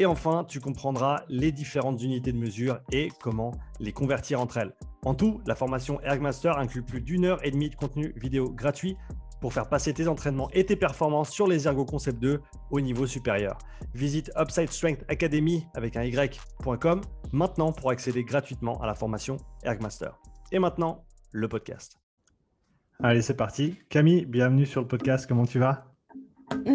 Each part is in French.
Et enfin, tu comprendras les différentes unités de mesure et comment les convertir entre elles. En tout, la formation Ergmaster inclut plus d'une heure et demie de contenu vidéo gratuit pour faire passer tes entraînements et tes performances sur les Ergo Concept 2 au niveau supérieur. Visite Upside Strength Academy avec un y.com maintenant pour accéder gratuitement à la formation Ergmaster. Et maintenant, le podcast. Allez, c'est parti. Camille, bienvenue sur le podcast. Comment tu vas?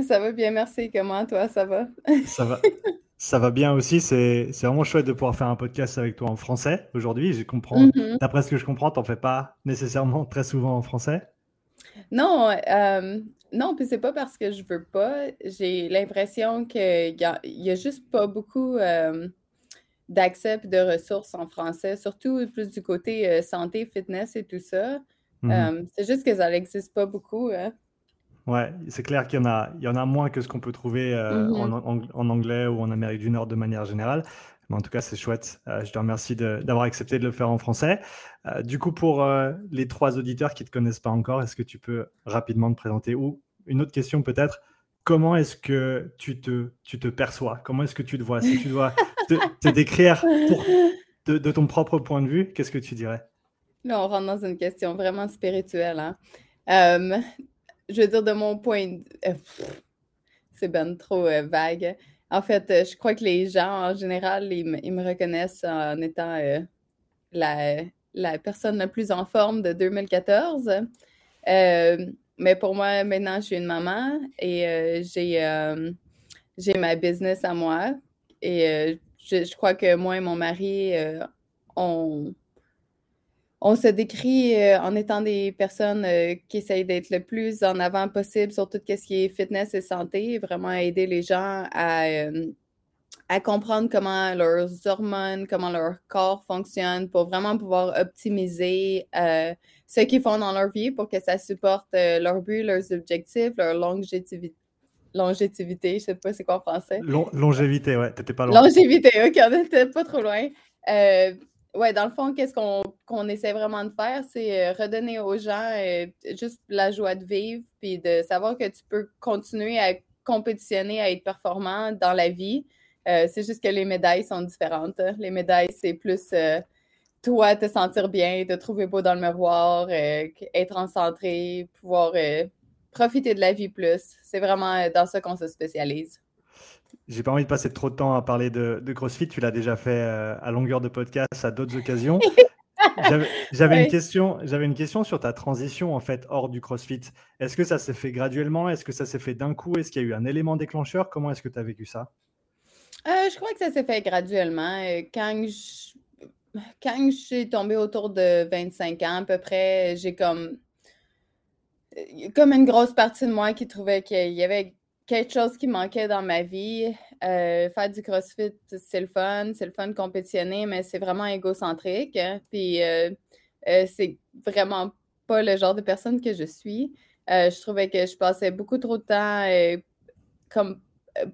Ça va bien, merci. Comment toi, ça va? Ça va. Ça va bien aussi, c'est vraiment chouette de pouvoir faire un podcast avec toi en français aujourd'hui. Je comprends, mm-hmm. d'après ce que je comprends, tu n'en fais pas nécessairement très souvent en français. Non, euh, non, puis c'est pas parce que je veux pas. J'ai l'impression qu'il y, a juste pas beaucoup euh, d'accès et de ressources en français, surtout plus du côté euh, santé, fitness et tout ça. Mm-hmm. c'est juste que ça n'existe pas beaucoup. Hein. Ouais, c'est clair qu'il y en a, il y en a moins que ce qu'on peut trouver mm-hmm. en, anglais ou en Amérique du Nord de manière générale. Mais en tout cas, c'est chouette. je te remercie d'avoir accepté de le faire en français. Euh, du coup, pour euh, les trois auditeurs qui ne te connaissent pas encore, est-ce que tu peux rapidement te présenter Ou une autre question peut-être, comment est-ce que tu te, tu te perçois? Comment est-ce que tu te vois? Si tu dois te, décrire de, ton propre point de vue, qu'est-ce que tu dirais? Là, on rentre dans une question vraiment spirituelle. Hein. Euh, je veux dire, de mon point de c'est ben trop vague. En fait, je crois que les gens, en général, ils, me reconnaissent en étant la, la personne la plus en forme de 2014. Euh, mais pour moi, maintenant, je suis une maman et euh, euh, j'ai, ma business à moi. Et je, crois que moi et mon mari, on, on se décrit en étant des personnes qui essayent d'être le plus en avant possible sur tout ce qui est fitness et santé, vraiment aider les gens à à comprendre comment leurs hormones, comment leur corps fonctionne pour vraiment pouvoir optimiser euh, ce qu'ils font dans leur vie pour que ça supporte euh, leurs buts, leurs objectifs, leur longévité. Longévité, je sais pas c'est quoi en français. longévité, ouais, t'étais pas loin. Longévité, ok, on n'était pas trop loin. Euh, ouais, dans le fond, qu'est-ce qu'on essaie vraiment de faire, c'est redonner aux gens juste la joie de vivre, puis de savoir que tu peux continuer à compétitionner, à être performant dans la vie, euh, c'est juste que les médailles sont différentes. Hein. Les médailles, c'est plus euh, toi te sentir bien, te trouver beau dans le miroir, euh, être en centré, pouvoir profiter de la vie plus. C'est vraiment dans ça qu'on se spécialise. J'ai pas envie de passer trop de temps à parler de, CrossFit. Tu l'as déjà fait à longueur de podcast à d'autres occasions. J'avais une question. J'avais une question sur ta transition en fait hors du CrossFit. Est-ce que ça s'est fait graduellement? Est-ce que ça s'est fait d'un coup? Est-ce qu'il y a eu un élément déclencheur? Comment est-ce que tu as vécu ça? Euh, je crois que ça s'est fait graduellement. Euh, quand je, quand je suis tombée autour de 25 ans à peu près, j'ai comme, euh, comme une grosse partie de moi qui trouvait qu'il y avait quelque chose qui manquait dans ma vie. faire du CrossFit, c'est le fun, c'est le fun de compétitionner, mais c'est vraiment égocentrique. Hein. Puis c'est vraiment pas le genre de personne que je suis. je trouvais que je passais beaucoup trop de temps comme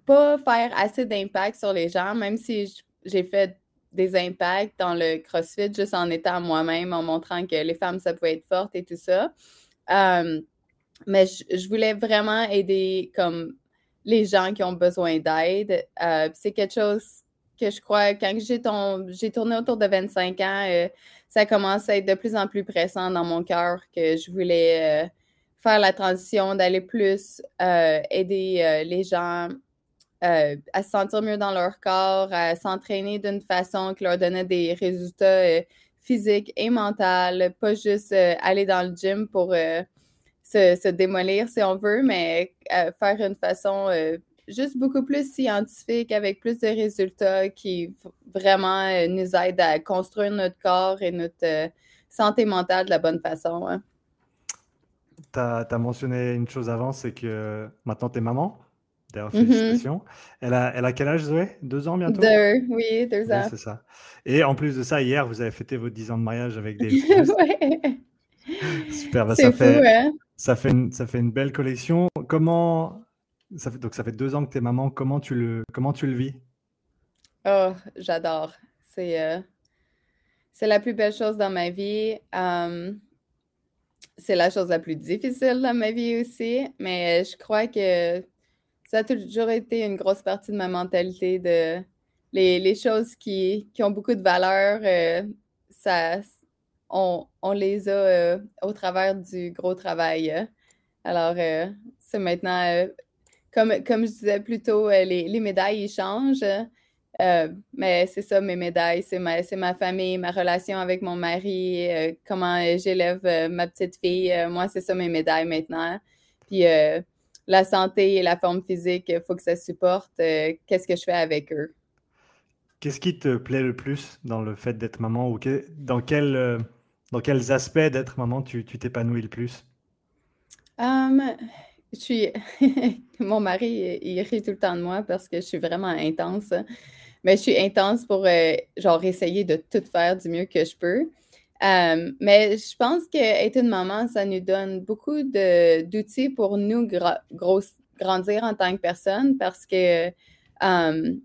pas faire assez d'impact sur les gens, même si j'ai fait des impacts dans le CrossFit juste en étant moi-même, en montrant que les femmes, ça pouvait être forte et tout ça. mais je, voulais vraiment aider comme les gens qui ont besoin d'aide. Euh, c'est quelque chose que je crois, quand j'ai tourné autour de 25 ans, euh, ça commence à être de plus en plus pressant dans mon cœur que je voulais euh, faire la transition, d'aller plus aider les gens à se sentir mieux dans leur corps, à s'entraîner d'une façon qui leur donnait des résultats physiques et mentaux, pas juste aller dans le gym pour se, démolir si on veut, mais faire une façon juste beaucoup plus scientifique avec plus de résultats qui vraiment nous aident à construire notre corps et notre santé mentale de la bonne façon. Hein. tu as, mentionné une chose avant, c'est que maintenant tu es maman. D'ailleurs, mm-hmm. félicitations. elle, a, elle a quel âge, Zoé? Deux ans bientôt? Deux, oui, deux ans. c'est ça. Et en plus de ça, hier, vous avez fêté vos dix ans de mariage avec des. ouais. Super, bah, ça, fait, hein. Ça, fait une, belle collection. Comment. Ça fait, donc, ça fait deux ans que tu es maman. Comment tu le, vis? Oh, j'adore. C'est euh, c'est la plus belle chose dans ma vie. c'est la chose la plus difficile dans ma vie aussi, mais je crois que ça a toujours été une grosse partie de ma mentalité de les, choses qui, qui, ont beaucoup de valeur, euh, ça, on, les a euh, au travers du gros travail. Alors, c'est maintenant, comme, comme je disais plus tôt, les, les médailles, ils changent. Euh, mais c'est ça, mes médailles, c'est ma, famille, ma relation avec mon mari, euh, comment j'élève euh, ma petite fille. moi, c'est ça mes médailles maintenant. Puis la santé et la forme physique, il faut que ça supporte. Qu'est-ce que je fais avec eux? Qu'est-ce qui te plaît le plus dans le fait d'être maman ou dans, dans quels aspects d'être maman tu t'épanouis le plus? Um, je suis. mon mari, il rit tout le temps de moi parce que je suis vraiment intense. Mais je suis intense pour, euh, genre, essayer de tout faire du mieux que je peux. Euh, mais je pense qu'être une maman, ça nous donne beaucoup d'outils pour nous grandir en tant que personne parce que euh,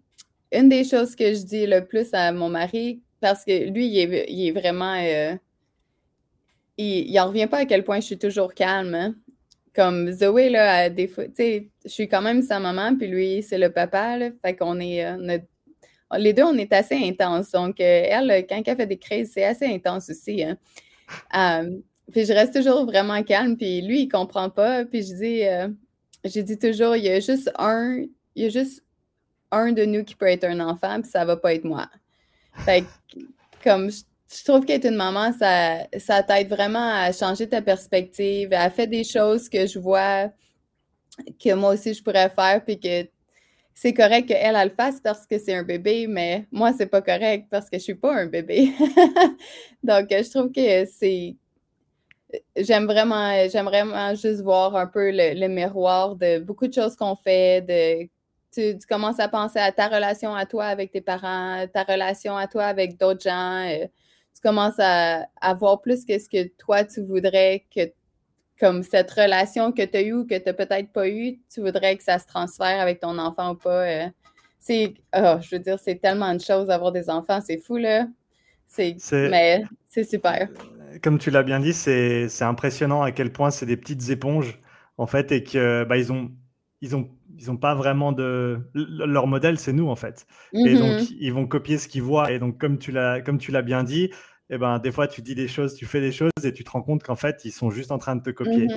une des choses que je dis le plus à mon mari, parce que lui, il est, vraiment. Il n'en revient pas à quel point je suis toujours calme. Hein. Comme Zoé, là, des fois, tu sais, je suis quand même sa maman, puis lui, c'est le papa, fait qu'on est, les deux, on est assez intenses. Donc, euh, elle, quand elle fait des crises, c'est assez intense aussi. Hein. Euh, puis je reste toujours vraiment calme. Puis lui, il comprend pas. Puis je dis, euh, toujours, il y a juste un, il y a juste un de nous qui peut être un enfant, puis ça va pas être moi. Fait que, comme je, trouve qu'être une maman, ça, ça t'aide vraiment à changer ta perspective, à faire des choses que je vois que moi aussi je pourrais faire, puis que c'est correct qu'elle, elle le fasse parce que c'est un bébé, mais moi, c'est pas correct parce que je suis pas un bébé. Donc, je trouve que c'est. J'aime vraiment, j'aime vraiment juste voir un peu le, miroir de beaucoup de choses qu'on fait, de tu, commences à penser à ta relation à toi avec tes parents, ta relation à toi avec d'autres gens. Euh, tu commences à, à voir plus que ce que toi, tu voudrais que comme cette relation que tu as eue ou que tu n'as peut-être pas eue, tu voudrais que ça se transfère avec ton enfant ou pas. Euh, c'est, oh, je veux dire, c'est tellement de choses d'avoir des enfants, c'est fou, là. C'est, mais c'est super. Comme tu l'as bien dit, c'est, impressionnant à quel point c'est des petites éponges, en fait, et que bah, ils ont, ils ont, ils ont pas vraiment de. Leur modèle, c'est nous, en fait. Et donc, mm-hmm. ils vont copier ce qu'ils voient. Et donc, comme tu l'as, comme tu l'as bien dit, eh ben, des fois, tu dis des choses, tu fais des choses et tu te rends compte qu'en fait, ils sont juste en train de te copier.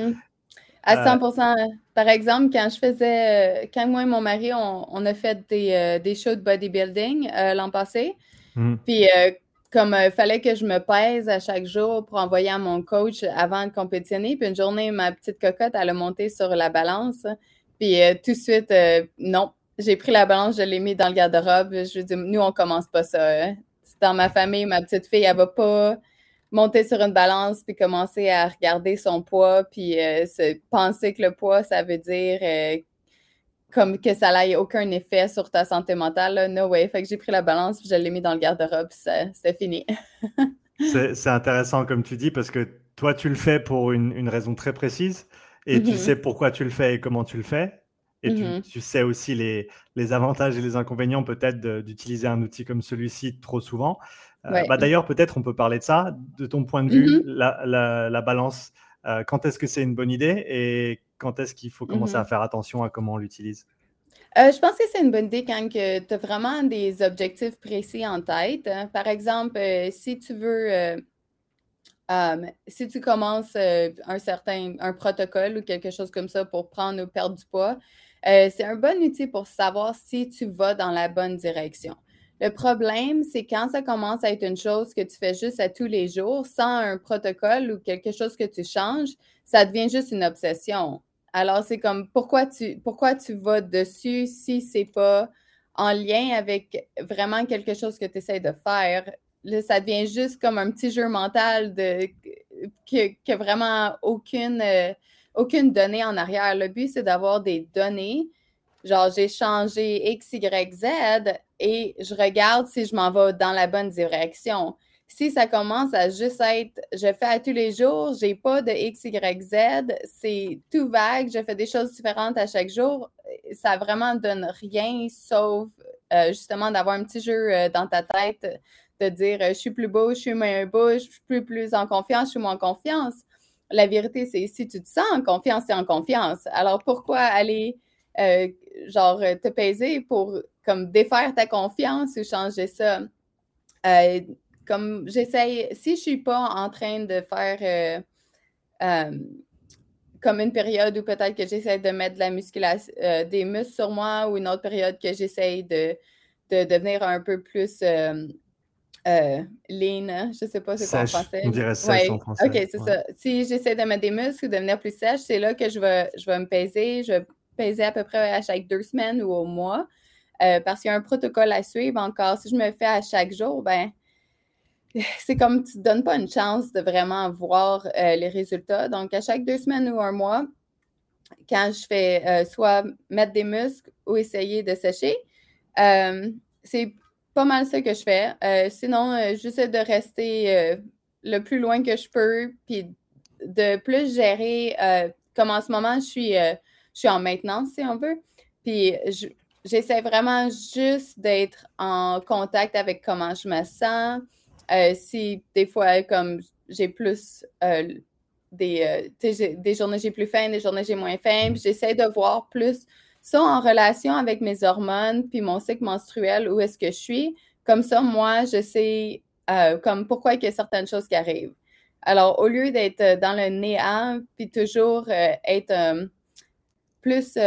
À 100% euh, Par exemple, quand je faisais, euh, quand moi et mon mari, on, a fait des, euh, des, shows de bodybuilding l'an passé. Mm. Puis, comme il fallait que je me pèse à chaque jour pour envoyer à mon coach avant de compétitionner. Puis une journée, ma petite cocotte, elle a monté sur la balance. Puis tout de suite, non. J'ai pris la balance, je l'ai mis dans le garde-robe. Je dis, nous, on commence pas ça. Hein dans ma famille, ma petite fille, elle va pas monter sur une balance puis commencer à regarder son poids puis euh, se penser que le poids, ça veut dire euh, comme que ça n'ait aucun effet sur ta santé mentale. No way. Fait que j'ai pris la balance je l'ai mis dans le garde-robe c'était fini. c'est intéressant comme tu dis parce que toi, tu le fais pour une, raison très précise et tu mm-hmm. sais pourquoi tu le fais et comment tu le fais. Et tu, sais aussi les, les, avantages et les inconvénients peut-être d'utiliser un outil comme celui-ci trop souvent. Euh, bah, d'ailleurs, peut-être on peut parler de ça. De ton point de vue, mmh la, la, balance, euh, quand est-ce que c'est une bonne idée et quand est-ce qu'il faut commencer à faire attention à comment on l'utilise? Euh, je pense que c'est une bonne idée quand tu as vraiment des objectifs précis en tête. Par exemple, si tu veux si tu commences un certain un protocole ou quelque chose comme ça pour prendre ou perdre du poids, euh, c'est un bon outil pour savoir si tu vas dans la bonne direction. Le problème, c'est quand ça commence à être une chose que tu fais juste à tous les jours, sans un protocole ou quelque chose que tu changes, ça devient juste une obsession. Alors, c'est comme pourquoi tu, pourquoi tu vas dessus si c'est pas en lien avec vraiment quelque chose que tu essaies de faire? Là, ça devient juste comme un petit jeu mental de n'a vraiment aucune, aucune donnée en arrière. Le but, c'est d'avoir des données. Genre, j'ai changé X, Y, Z et je regarde si je m'en vais dans la bonne direction. Si ça commence à juste être je fais à tous les jours, j'ai pas de X, Y, Z, c'est tout vague, je fais des choses différentes à chaque jour, ça vraiment donne rien sauf euh, justement d'avoir un petit jeu euh, dans ta tête de dire je suis plus beau, je suis moins beau, je suis plus, plus en confiance, je suis moins en confiance. La vérité, c'est si tu te sens en confiance, c'est en confiance. Alors pourquoi aller euh, genre te peser pour comme défaire ta confiance ou changer ça? comme j'essaye, si je suis pas en train de faire comme une période où peut-être que j'essaie de mettre de la musculation, euh, des muscles sur moi ou une autre période que j'essaie de, de, devenir un peu plus euh, euh, lean. Je ne sais pas c'est quoi en français. On dirait sèche en français. OK, c'est ça. Si j'essaie de mettre des muscles ou de devenir plus sèche, c'est là que je vais, je vais me peser. Je vais peser à peu près à chaque deux semaines ou au mois. parce qu'il y a un protocole à suivre encore. Si je me fais à chaque jour, ben c'est comme tu ne donnes pas une chance de vraiment voir euh, les résultats. Donc, à chaque deux semaines ou un mois, quand je fais euh, soit mettre des muscles ou essayer de sécher, euh, c'est pas mal ça que je fais. sinon, j'essaie de rester le plus loin que je peux, puis de plus gérer, comme en ce moment, je suis, je suis en maintenance, si on veut. Puis, j'essaie vraiment juste d'être en contact avec comment je me sens. Euh, si des fois, comme j'ai plus euh, des, euh, des journées j'ai plus faim, des journées j'ai moins faim, j'essaie de voir plus ça en relation avec mes hormones puis mon cycle menstruel, où est-ce que je suis. Comme ça, moi, je sais comme pourquoi il y a certaines choses qui arrivent. Alors, au lieu d'être dans le néant, puis toujours être plus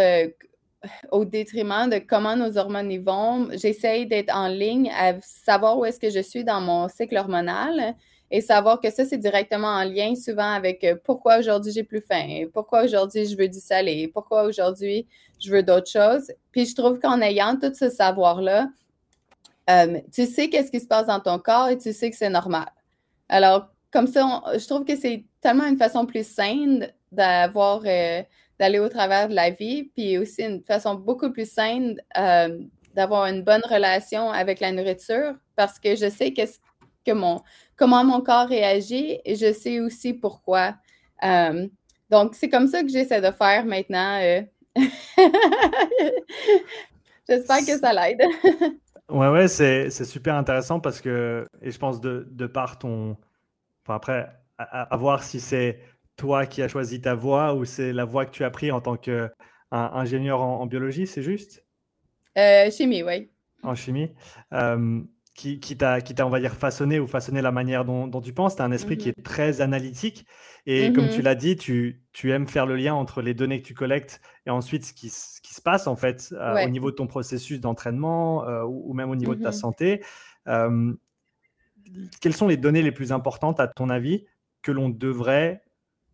au détriment de comment nos hormones y vont. J'essaye d'être en ligne à savoir où est-ce que je suis dans mon cycle hormonal et savoir que ça, c'est directement en lien souvent avec euh, pourquoi aujourd'hui j'ai plus faim, pourquoi aujourd'hui je veux du salé, pourquoi aujourd'hui je veux d'autres choses. Puis je trouve qu'en ayant tout ce savoir-là, euh, tu sais qu'est-ce qui se passe dans ton corps et tu sais que c'est normal. Alors, comme ça, je trouve que c'est tellement une façon plus saine d'avoir euh, d'aller au travers de la vie, puis aussi une façon beaucoup plus saine d'avoir une bonne relation avec la nourriture parce que je sais que, que mon, comment mon corps réagit et je sais aussi pourquoi. Euh, donc, c'est comme ça que j'essaie de faire maintenant. Euh. J'espère que ça l'aide. ouais, ouais, c'est super intéressant parce que, et je pense de, de par ton. Enfin, après, à voir si c'est toi qui as choisi ta voie ou c'est la voie que tu as pris en tant qu'ingénieur en, en, biologie, c'est juste? Euh, Chimie, oui. En chimie. Euh, qui, qui t'a, on va dire, façonné ou façonné la manière dont, tu penses. Tu as un esprit qui mm-hmm. est très analytique. Et comme tu mm-hmm. l'as dit, tu, tu, aimes faire le lien entre les données que tu collectes et ensuite ce qui, ce qui se passe, en fait, euh, au niveau de ton processus d'entraînement ou, même au niveau de ta mm-hmm. santé. quelles sont les données les plus importantes, à ton avis, que l'on devrait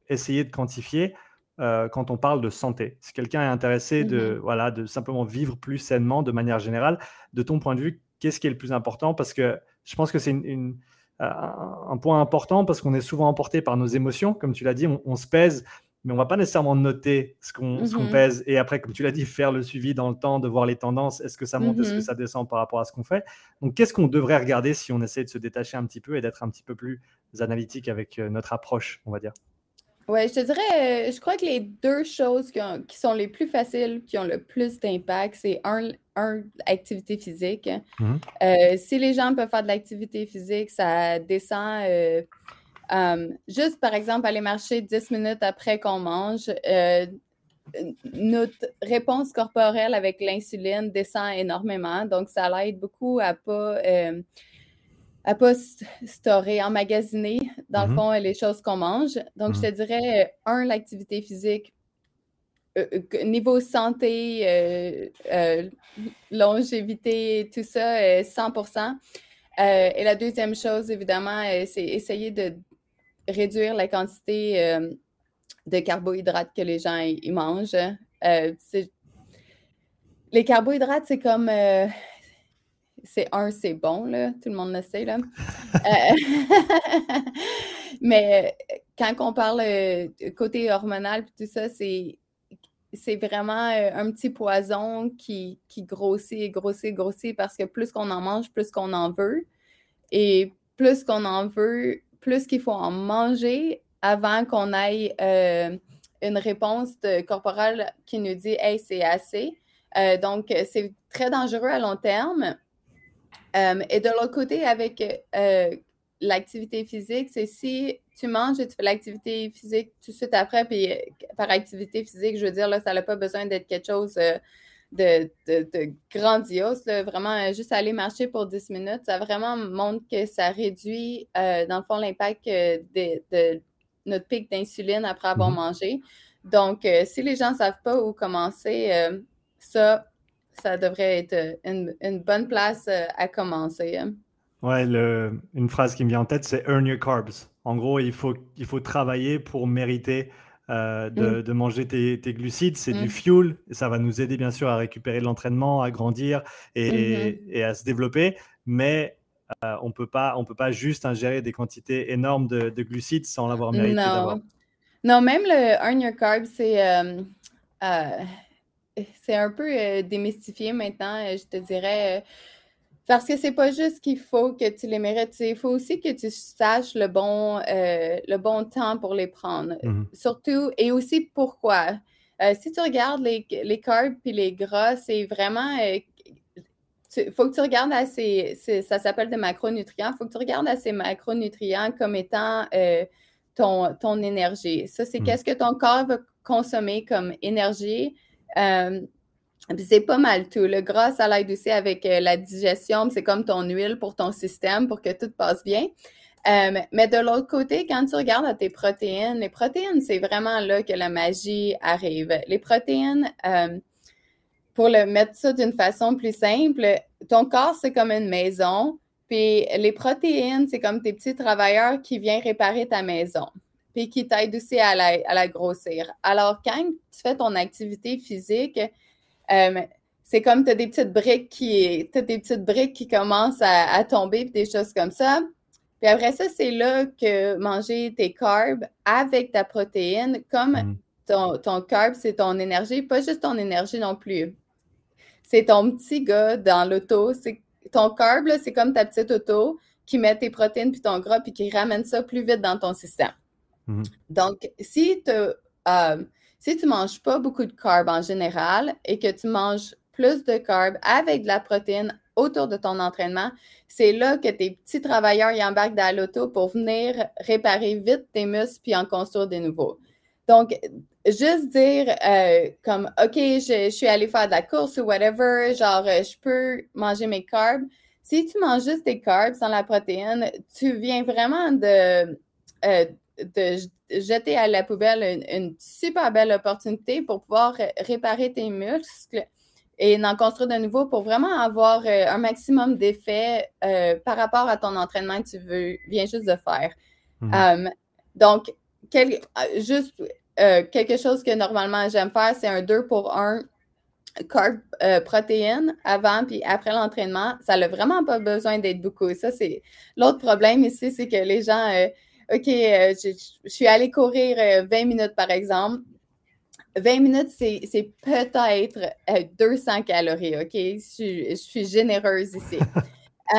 essayer de quantifier euh, quand on parle de santé? Si quelqu'un est intéressé de, voilà, de simplement vivre plus sainement de manière générale, de ton point de vue, qu'est-ce qui est le plus important? Parce que je pense que c'est une, euh, un point important parce qu'on est souvent emporté par nos émotions. Comme tu l'as dit, on, se pèse, mais on va pas nécessairement noter ce qu'on mmh pèse. Et après, comme tu l'as dit, faire le suivi dans le temps, de voir les tendances. Est-ce que ça monte, est-ce que mmh ça descend par rapport à ce qu'on fait? Donc, qu'est-ce qu'on devrait regarder si on essaie de se détacher un petit peu et d'être un petit peu plus analytique avec euh, notre approche, on va dire? Oui, je te dirais, euh, je crois que les deux choses qui, sont les plus faciles, qui ont le plus d'impact, c'est un, l'activité physique. Mmh euh, si les gens peuvent faire de l'activité physique, ça descend. Euh, juste, par exemple, aller marcher 10 minutes après qu'on mange, notre réponse corporelle avec l'insuline descend énormément. Donc, ça l'aide beaucoup à pas à pas storer, emmagasiner, dans le mm-hmm. fond, les choses qu'on mange. Donc, je te mm-hmm. dirais, euh, un, l'activité physique. Euh, euh, niveau santé, longévité, tout ça, 100% Et la deuxième chose, évidemment, c'est essayer de réduire la quantité de carbohydrates que les gens y mangent. les carbohydrates, c'est comme c'est un, c'est bon, là. Tout le monde le sait, là. Euh, Mais quand on parle côté hormonal, tout ça, c'est c'est vraiment un petit poison qui, qui grossit et grossit et grossit parce que plus qu'on en mange, plus qu'on en veut. Et plus qu'on en veut, plus qu'il faut en manger avant qu'on ait une réponse corporelle qui nous dit Hey, c'est assez. donc, c'est très dangereux à long terme. Et de l'autre côté, avec l'activité physique, c'est si tu manges et tu fais l'activité physique tout de suite après, puis euh, par activité physique, je veux dire, là, ça n'a pas besoin d'être quelque chose euh, de, grandiose. Vraiment, euh, juste aller marcher pour 10 minutes, ça vraiment montre que ça réduit, dans le fond, l'impact de, notre pic d'insuline après avoir mm-hmm. mangé. Donc, si les gens ne savent pas où commencer, ça, ça devrait être une, bonne place à commencer. Hein. Ouais, le, une phrase qui me vient en tête, c'est earn your carbs. En gros, il faut, il faut travailler pour mériter euh, de, mm. de, manger tes, tes glucides. C'est du mm. fuel. Et ça va nous aider, bien sûr, à récupérer de l'entraînement, à grandir et, mm-hmm. et, à se développer. Mais euh, on on peut pas juste ingérer des quantités énormes de, de glucides sans l'avoir mérité non. Non, même le earn your carbs, c'est euh, c'est un peu démystifié maintenant, je te dirais parce que c'est pas juste qu'il faut que tu les mérites, il faut aussi que tu saches le bon, euh, le bon temps pour les prendre. Mm-hmm. Surtout, et aussi pourquoi. Euh, si tu regardes les, les carbs puis les gras, c'est vraiment. Il euh, faut que tu regardes à ces. Ça s'appelle des macronutrients. Il faut que tu regardes à ces macronutrients comme étant ton, ton énergie. Ça, c'est mm. qu'est-ce que ton corps va consommer comme énergie. C'est pas mal tout. Le gras, ça l'aide aussi avec euh, la digestion. C'est comme ton huile pour ton système pour que tout passe bien. Euh, mais de l'autre côté, quand tu regardes à tes protéines, les protéines, c'est vraiment là que la magie arrive. Les protéines, euh, pour le mettre ça d'une façon plus simple, ton corps, c'est comme une maison. Puis les protéines, c'est comme tes petits travailleurs qui viennent réparer ta maison. Puis qui t'aident aussi à la, à la grossir. Alors, quand tu fais ton activité physique, euh, c'est comme tu as des petites briques qui as des petites briques qui commencent à, tomber puis des choses comme ça. Puis après ça, c'est là que manger tes carbs avec ta protéine, comme mm. ton, ton carb, c'est ton énergie, pas juste ton énergie non plus. C'est ton petit gars dans l'auto. Ton carb, c'est comme ta petite auto qui met tes protéines puis ton gras puis qui ramène ça plus vite dans ton système. Mm. Donc, si tu euh, si tu ne manges pas beaucoup de carbs en général et que tu manges plus de carbs avec de la protéine autour de ton entraînement, c'est là que tes petits travailleurs y embarquent dans l'auto pour venir réparer vite tes muscles puis en construire des nouveaux. Donc, juste dire euh, comme, OK, je, suis allé faire de la course ou whatever, genre, euh, je peux manger mes carbs. Si tu manges juste tes carbs sans la protéine, tu viens vraiment de, de jeter à la poubelle une, super belle opportunité pour pouvoir réparer tes muscles et en construire de nouveau pour vraiment avoir euh, un maximum d'effet euh, par rapport à ton entraînement que tu veux, viens juste de faire. Mhm. Um, donc, juste euh, quelque chose que normalement j'aime faire, c'est un 2 pour 1 carb protéine avant puis après l'entraînement. Ça n'a vraiment pas besoin d'être beaucoup. Ça, c'est l'autre problème ici, c'est que les gens OK, euh, je, suis allée courir 20 euh, minutes, par exemple. 20 minutes, c'est peut-être 200 euh, calories, OK? Je, suis généreuse ici.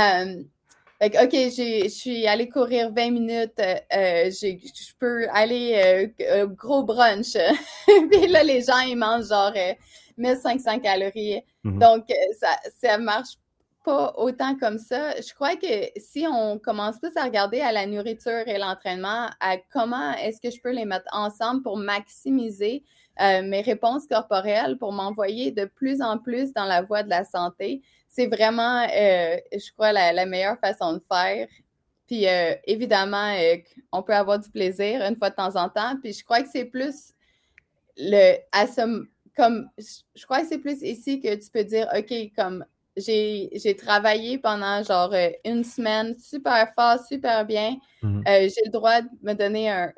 OK, je suis allée courir 20 minutes. je peux aller gros brunch. Puis là, les gens, ils mangent genre 1500 calories. Mm-hmm. Donc, ça, ça marche pas autant comme ça. Je crois que si on commence plus à regarder à la nourriture et l'entraînement, à comment est-ce que je peux les mettre ensemble pour maximiser euh, mes réponses corporelles, pour m'envoyer de plus en plus dans la voie de la santé, c'est vraiment, euh, je crois, la, meilleure façon de faire. Puis euh, évidemment, on peut avoir du plaisir une fois de temps en temps. Puis je crois que c'est plus le, comme, je crois que c'est plus ici que tu peux dire, OK, comme j'ai travaillé pendant genre euh, une semaine super fort, super bien. Mhm. Euh, j'ai le droit de me donner un,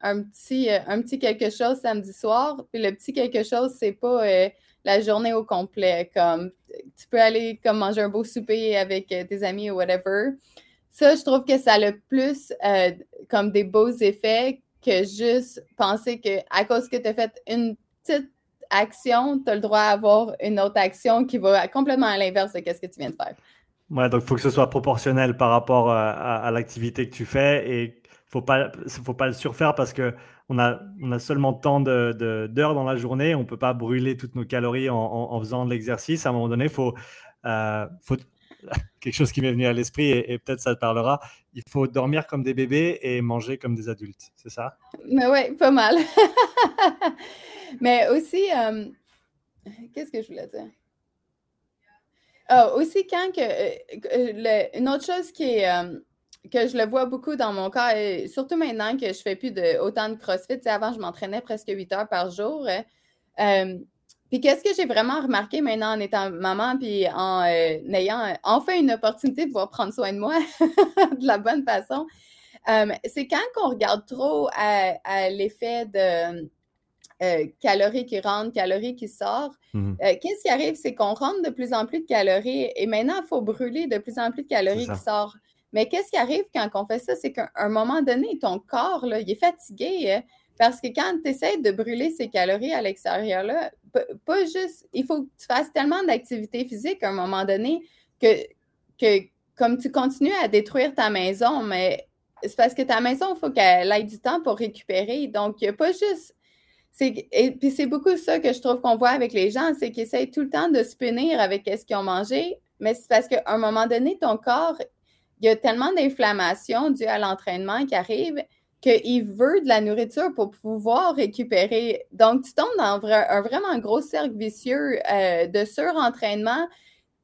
un, petit, euh, un petit quelque chose samedi soir. Puis le petit quelque chose, c'est pas la journée au complet. Comme tu peux aller comme manger un beau souper avec tes amis ou whatever. ça, je trouve que ça a le plus euh, comme des beaux effets que juste penser que à cause que tu as fait une petite action, tu as le droit d'avoir une autre action qui va complètement à l'inverse de ce que tu viens de faire. Ouais, donc il faut que ce soit proportionnel par rapport à, l'activité que tu fais et faut pas, faut pas le surfaire parce que on a, on a seulement tant d'heures de, dans la journée, on peut pas brûler toutes nos calories en, en, faisant de l'exercice. À un moment donné, faut, euh, faut quelque chose qui m'est venu à l'esprit et, peut-être ça te parlera. Il faut dormir comme des bébés et manger comme des adultes, c'est ça? Mais ouais, pas mal. Mais aussi, euh, qu'est-ce que je voulais dire? Ah, aussi, quand que, euh, une autre chose qui euh, que je le vois beaucoup dans mon cas, et surtout maintenant que je fais plus de, autant de CrossFit, avant, je m'entraînais presque 8 heures par jour. Puis qu'est-ce que j'ai vraiment remarqué maintenant en étant maman, puis en euh, ayant enfin une opportunité de pouvoir prendre soin de moi de la bonne façon, euh, c'est quand on regarde trop à, l'effet de euh, calories qui rentrent, calories qui sortent, mmh qu'est-ce qui arrive, c'est qu'on rentre de plus en plus de calories et maintenant, il faut brûler de plus en plus de calories qui sortent. Mais qu'est-ce qui arrive quand on fait ça? C'est qu'à un moment donné, ton corps, là, il est fatigué. Hein. Parce que quand tu essaies de brûler ces calories à l'extérieur, là, pas juste, il faut que tu fasses tellement d'activité physique à un moment donné que, que comme tu continues à détruire ta maison, mais c'est parce que ta maison, il faut qu'elle ait du temps pour récupérer. Donc, il n'y a pas juste. Et puis, c'est beaucoup ça que je trouve qu'on voit avec les gens, c'est qu'ils essayent tout le temps de se punir avec ce qu'ils ont mangé, mais c'est parce qu'à un moment donné, ton corps, il y a tellement d'inflammation due à l'entraînement qui arrive qu'il veut de la nourriture pour pouvoir récupérer. Donc, tu tombes dans un, vraiment gros cercle vicieux euh, de surentraînement.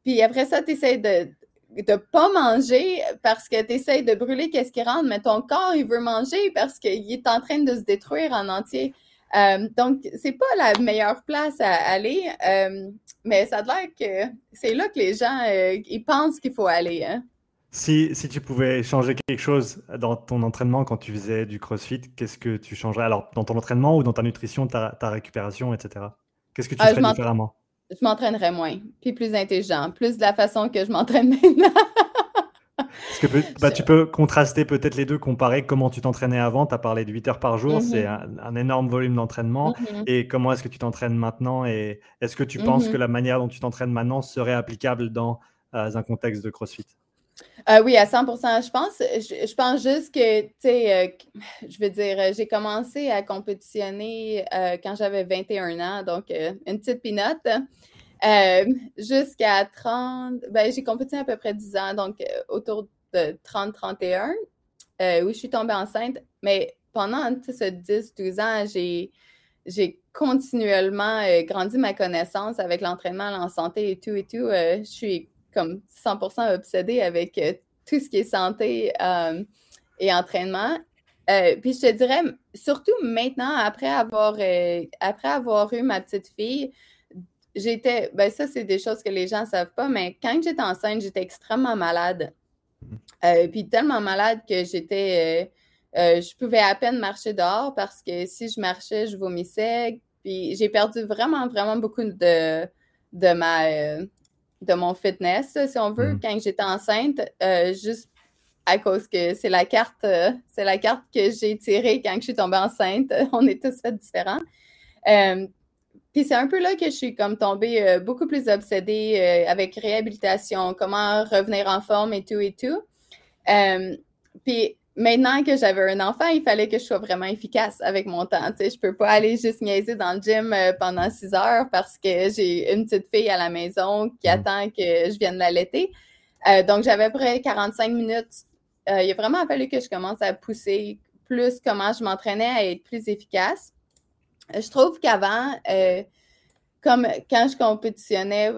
Puis après ça, tu essaies de ne pas manger parce que tu essaies de brûler qu'est-ce qui rentre, mais ton corps, il veut manger parce qu'il est en train de se détruire en entier. Euh, donc, c'est pas la meilleure place à aller, euh, mais ça a l'air que c'est là que les gens, ils pensent qu'il faut aller. Hein? Si, si, tu pouvais changer quelque chose dans ton entraînement quand tu faisais du crossfit, qu'est-ce que tu changerais? Alors, dans ton entraînement ou dans ta nutrition, ta, ta récupération, etc. Qu'est-ce que tu ah, ferais différemment? Je m'entraînerais moins, puis plus intelligent, plus de la façon que je m'entraîne maintenant. Parce que bah, tu peux contraster peut-être les deux, comparer comment tu t'entraînais avant. Tu as parlé de 8 heures par jour, c'est mm-hmm. un, énorme volume d'entraînement. Mm-hmm. Et comment est-ce que tu t'entraînes maintenant Et est-ce que tu penses mm-hmm. que la manière dont tu t'entraînes maintenant serait applicable dans euh, un contexte de CrossFit? Euh, oui, à 100 Je pense, je, pense juste que, tu sais, euh, je veux dire, j'ai commencé à compétitionner quand j'avais 21 ans, donc une petite pinote. Jusqu'à 30, ben, j'ai compétitionné à peu près 10 ans, donc autour de 30-31, où je suis tombée enceinte. Mais pendant ce 10-12 ans, j'ai continuellement grandi ma connaissance avec l'entraînement, en santé et tout et tout. je suis comme 100% obsédée avec euh, tout ce qui est santé euh, et entraînement. Euh, puis je te dirais, surtout maintenant, après avoir, après avoir eu ma petite fille, j'étais, ben ça, c'est des choses que les gens ne savent pas, mais quand j'étais enceinte, j'étais extrêmement malade. Mm-hmm. puis tellement malade que j'étais, je pouvais à peine marcher dehors parce que si je marchais, je vomissais. Puis j'ai perdu vraiment, vraiment beaucoup de, de ma, de mon fitness, si on veut, mm. quand j'étais enceinte, euh, juste à cause que c'est la carte, euh, c'est la carte que j'ai tirée quand je suis tombée enceinte. On est tous faits différents. Euh, puis c'est un peu là que je suis comme tombée beaucoup plus obsédée avec réhabilitation, comment revenir en forme et tout et tout. puis maintenant que j'avais un enfant, il fallait que je sois vraiment efficace avec mon temps. Tu sais, je peux pas aller juste niaiser dans le gym euh, pendant six heures parce que j'ai une petite fille à la maison qui mm. attend que je vienne l'allaiter. Euh, donc, j'avais à peu près 45 minutes. Euh, il a vraiment fallu que je commence à pousser plus comment je m'entraînais à être plus efficace. Je trouve qu'avant, comme quand je compétitionnais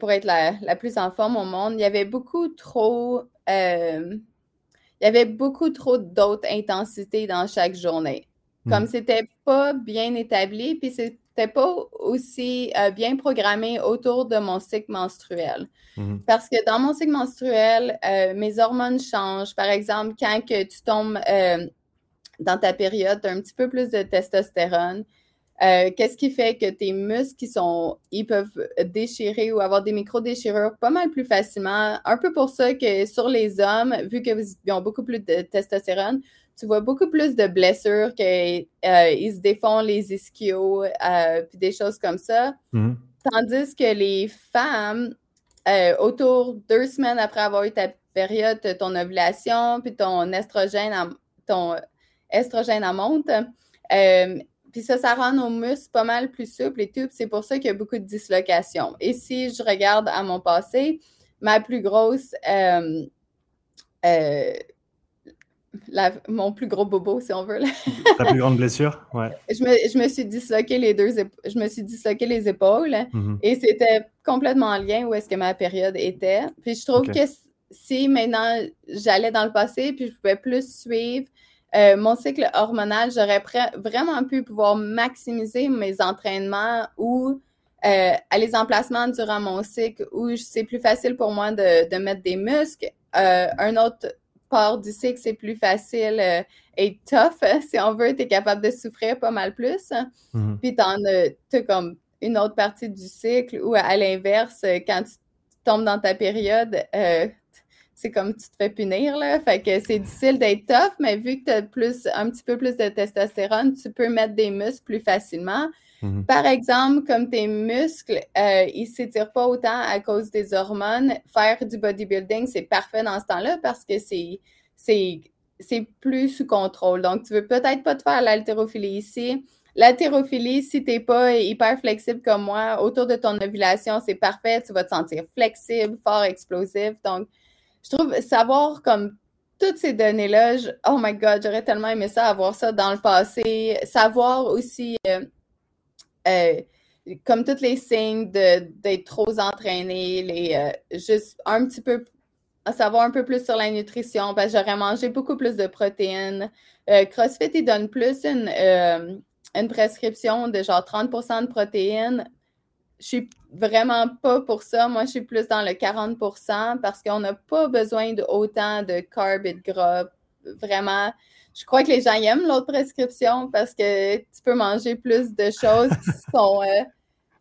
pour être la, la, plus en forme au monde, il y avait beaucoup trop il y avait beaucoup trop d'autres intensités dans chaque journée. Comme mm. c'était pas bien établi, puis c'était pas aussi euh, bien programmé autour de mon cycle menstruel. Mm-hmm. Parce que dans mon cycle menstruel, euh, mes hormones changent. Par exemple, quand que tu tombes euh, dans ta période, tu as un petit peu plus de testostérone. Euh, qu'est-ce qui fait que tes muscles qui sont, ils peuvent déchirer ou avoir des micro-déchirures pas mal plus facilement? Un peu pour ça que sur les hommes, vu qu'ils ont beaucoup plus de testostérone, tu vois beaucoup plus de blessures qu'ils euh, se défont les ischios, euh, puis des choses comme ça. Mhm. Tandis que les femmes, autour deux semaines après avoir eu ta période, ton ovulation, puis ton estrogène, ton estrogène en monte. puis ça, ça rend nos muscles pas mal plus souples et tout. C'est pour ça qu'il y a beaucoup de dislocations. Et si je regarde à mon passé, ma plus grosse mon plus gros bobo, si on veut. Ta plus grande blessure, ouais. Je me, suis disloqué les deux, je me suis disloqué les épaules mm-hmm. et c'était complètement en lien où est-ce que ma période était. Puis je trouve que si maintenant j'allais dans le passé puis je pouvais plus suivre euh, mon cycle hormonal, j'aurais vraiment pu pouvoir maximiser mes entraînements ou euh, à les emplacements durant mon cycle où c'est plus facile pour moi de, mettre des muscles. Euh, un autre du cycle, c'est plus facile euh, et tough, si on veut, tu es capable de souffrir pas mal plus. Mhm. Puis tu as comme une autre partie du cycle où, à l'inverse, quand tu tombes dans ta période, euh, c'est comme tu te fais punir, là. Fait que c'est difficile d'être tough, mais vu que tu as plus, un petit peu plus de testostérone, tu peux mettre des muscles plus facilement. Mhm. Par exemple, comme tes muscles, euh, ils ne s'étirent pas autant à cause des hormones, faire du bodybuilding, c'est parfait dans ce temps-là parce que c'est, c'est, plus sous contrôle. Donc, tu ne veux peut-être pas te faire l'haltérophilie ici. L'haltérophilie, si tu n'es pas hyper flexible comme moi, autour de ton ovulation, c'est parfait. Tu vas te sentir flexible, fort, explosif. Donc, je trouve savoir comme toutes ces données-là, oh my God, j'aurais tellement aimé ça, avoir ça dans le passé. Savoir aussi euh, euh, comme tous les signes d'être trop entraîné, les, euh, juste un petit peu savoir un peu plus sur la nutrition, j'aurais mangé beaucoup plus de protéines. CrossFit, il donne plus une, une prescription de genre 30% de protéines. Je suis vraiment pas pour ça. Moi, je suis plus dans le 40 parce qu'on n'a pas besoin de autant de carbs et de gras. Vraiment, je crois que les gens aiment l'autre prescription parce que tu peux manger plus de choses qui sont euh,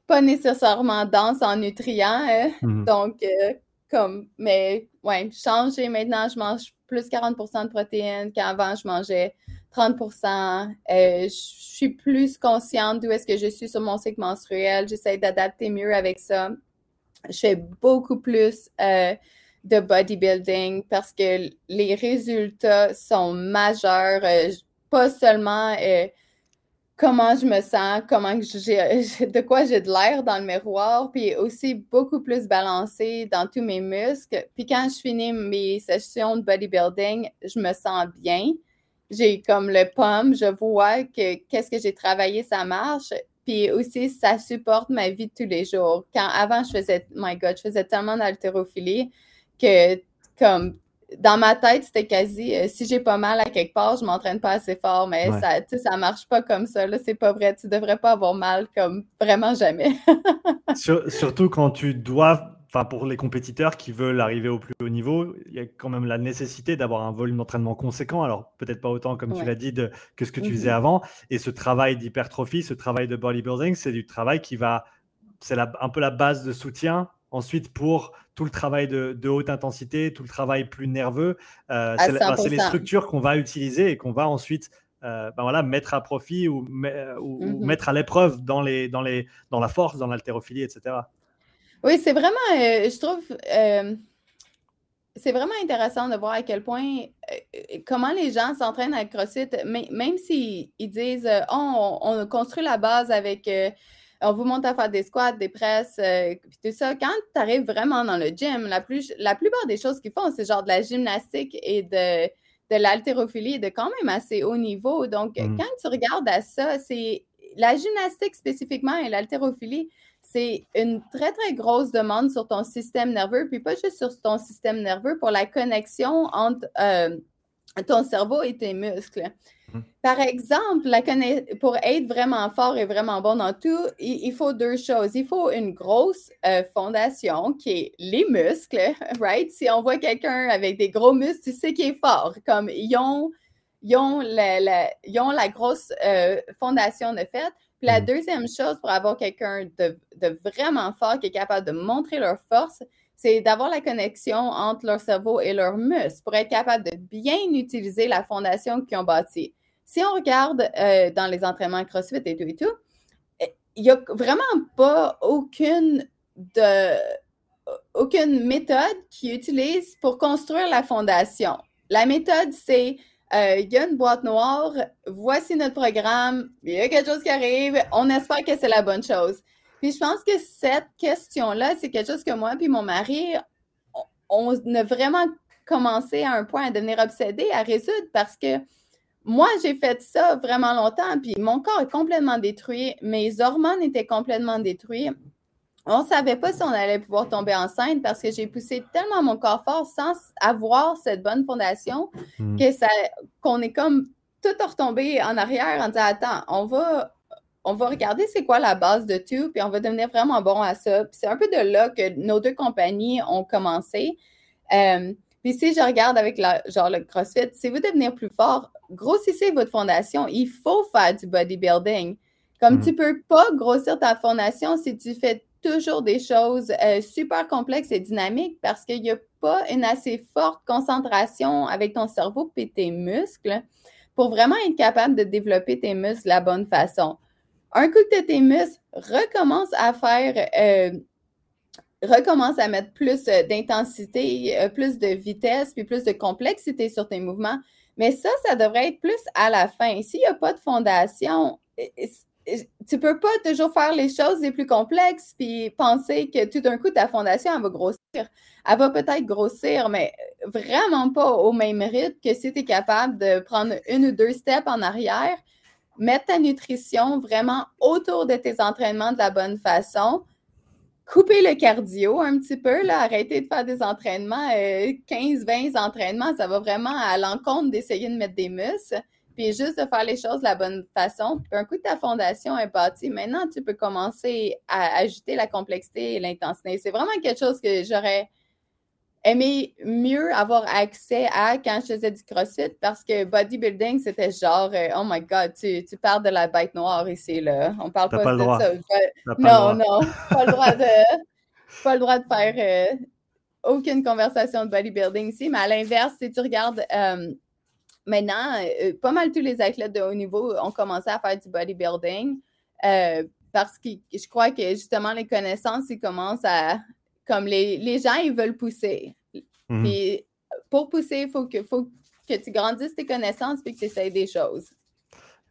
pas nécessairement denses en nutriments. Hein. Mhm. Donc, euh, comme, mais ouais, changer maintenant, je mange plus 40 de protéines qu'avant, je mangeais 30% euh, Je suis plus consciente d'où est-ce que je suis sur mon cycle menstruel. J'essaie d'adapter mieux avec ça. Je fais beaucoup plus de bodybuilding parce que les résultats sont majeurs. Euh, pas seulement euh, comment je me sens, comment j'ai, de quoi j'ai de l'air dans le miroir, puis aussi beaucoup plus balancé dans tous mes muscles. Puis quand je finis mes sessions de bodybuilding, je me sens bien. J'ai comme le pomme, je vois que qu'est-ce que j'ai travaillé, ça marche. Puis aussi, ça supporte ma vie de tous les jours. Quand avant, je faisais, my God, je faisais tellement d'haltérophilie que comme dans ma tête, c'était quasi euh, si j'ai pas mal à quelque part, je m'entraîne pas assez fort, mais ça, ça marche pas comme ça. Là, c'est pas vrai. Tu devrais pas avoir mal comme vraiment jamais. surtout quand tu dois, enfin pour les compétiteurs qui veulent arriver au plus haut niveau, il y a quand même la nécessité d'avoir un volume d'entraînement conséquent. Alors peut-être pas autant comme tu l'as dit que ce que tu faisais mm-hmm. avant. Et ce travail d'hypertrophie, ce travail de bodybuilding, c'est du travail qui va, c'est un peu la base de soutien Ensuite, pour tout le travail de, haute intensité, tout le travail plus nerveux, euh, c'est les structures qu'on va utiliser et qu'on va ensuite euh, ben voilà, mettre à profit ou, mhm. mettre à l'épreuve dans, les, dans, les, dans la force, dans l'haltérophilie, etc. Oui, c'est vraiment, euh, je trouve, c'est vraiment intéressant de voir à quel point, comment les gens s'entraînent avec CrossFit, même s'ils disent, oh, on, construit la base avec on vous montre à faire des squats, des presses, euh, tout ça. Quand tu arrives vraiment dans le gym, la, plus, la plupart des choses qu'ils font, c'est genre de la gymnastique et de, de l'haltérophilie de quand même assez haut niveau. Donc, mm. quand tu regardes à ça, c'est la gymnastique spécifiquement et l'haltérophilie, c'est une très, très grosse demande sur ton système nerveux, puis pas juste sur ton système nerveux, pour la connexion entre euh, ton cerveau et tes muscles. Mmh. Par exemple, la pour être vraiment fort et vraiment bon dans tout, il, faut deux choses. Il faut une grosse euh, fondation qui est les muscles, right? Si on voit quelqu'un avec des gros muscles, tu sais qu'il est fort. Comme ils ont, ils ont la, ils ont la grosse euh, fondation de fait. Puis la mm. deuxième chose pour avoir quelqu'un de, de, vraiment fort qui est capable de montrer leur force, c'est d'avoir la connexion entre leur cerveau et leurs muscles pour être capable de bien utiliser la fondation qu'ils ont bâtie. Si on regarde euh, dans les entraînements CrossFit et tout et tout, eh, il n'y a vraiment pas aucune, de, aucune méthode qui utilise pour construire la fondation. La méthode, c'est euh, il y a une boîte noire, voici notre programme, il y a quelque chose qui arrive, on espère que c'est la bonne chose. Puis je pense que cette question-là, c'est quelque chose que moi et mon mari, on, a vraiment commencé à un point à devenir obsédés à résoudre parce que moi, j'ai fait ça vraiment longtemps, puis mon corps est complètement détruit, mes hormones étaient complètement détruites. On ne savait pas si on allait pouvoir tomber enceinte parce que j'ai poussé tellement mon corps fort sans avoir cette bonne fondation hmm. que ça qu'on est comme tout retombé en arrière en disant attends, on va on va regarder c'est quoi la base de tout, puis on va devenir vraiment bon à ça. c'est un peu de là que nos deux compagnies ont commencé. Euh, puis si je regarde avec la, genre le CrossFit, si vous devenir plus fort, grossissez votre fondation. Il faut faire du bodybuilding. Comme tu hmm. tu peux pas grossir ta fondation si tu fais toujours des choses euh, super complexes et dynamiques parce qu'il n'y a pas une assez forte concentration avec ton cerveau et tes muscles pour vraiment être capable de développer tes muscles de la bonne façon. Un coup que tes muscles, recommence à faire, euh, recommence à mettre plus euh, d'intensité, plus de vitesse, puis plus de complexité sur tes mouvements. Mais ça, ça devrait être plus à la fin. S'il n'y a pas de fondation, tu peux pas toujours faire les choses les plus complexes puis penser que tout d'un coup, ta fondation, elle va grossir. Elle va peut-être grossir, mais vraiment pas au même rythme que si tu es capable de prendre une ou deux steps en arrière, mettre ta nutrition vraiment autour de tes entraînements de la bonne façon, couper le cardio un petit peu, là, arrêter de faire des entraînements, 15-20 euh, entraînements, ça va vraiment à l'encontre d'essayer de mettre des muscles puis juste de faire les choses de la bonne façon. Puis un coup, ta fondation est bâtie. Maintenant, tu peux commencer à ajouter la complexité et l'intensité. C'est vraiment quelque chose que j'aurais aimé mieux avoir accès à quand je faisais du CrossFit parce que bodybuilding, c'était genre, euh, oh my God, tu, tu, parles de la bête noire ici, là. On parle pas, de ça. non, non, pas le droit de, pas le droit de faire euh, aucune conversation de bodybuilding ici. Mais à l'inverse, si tu regardes euh, Maintenant, euh, pas mal tous les athlètes de haut niveau ont commencé à faire du bodybuilding euh, parce que je crois que justement les connaissances, ils commencent à. Comme les, gens, ils veulent pousser. Mhm. pour pousser, il faut que, faut que tu grandisses tes connaissances et que tu essayes des choses.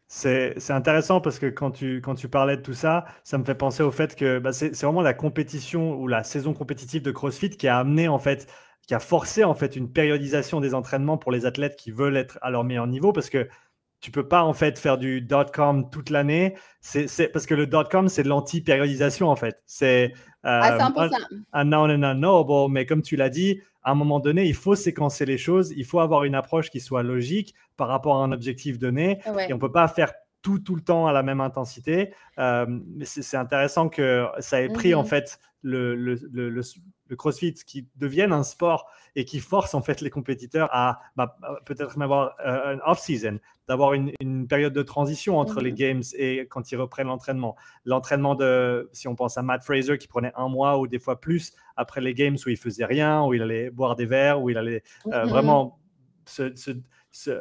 C'est intéressant parce que quand tu, quand tu parlais de tout ça, ça me fait penser au fait que bah, c'est vraiment la compétition ou la saison compétitive de CrossFit qui a amené en fait qui a forcé en fait une périodisation des entraînements pour les athlètes qui veulent être à leur meilleur niveau parce que tu peux pas en fait faire du dot-com toute l'année. C'est parce que le dot-com c'est de l'anti-périodisation en fait. C'est euh, un noun and unknowable, mais comme tu l'as dit, à un moment donné, il faut séquencer les choses. Il faut avoir une approche qui soit logique par rapport à un objectif donné. Et on peut pas faire tout tout le temps à la même intensité. Euh, mais c'est intéressant que ça ait pris en mm-hmm. fait le, le, le, le CrossFit qui devienne un sport et qui force en fait les compétiteurs à bah, peut-être même avoir euh, un off-season, d'avoir une, période de transition entre les mhm. games et quand ils reprennent l'entraînement. L'entraînement de, si on pense à Matt Fraser qui prenait un mois ou des fois plus après les games où il faisait rien, où il allait boire des verres, où il allait euh, mhm. vraiment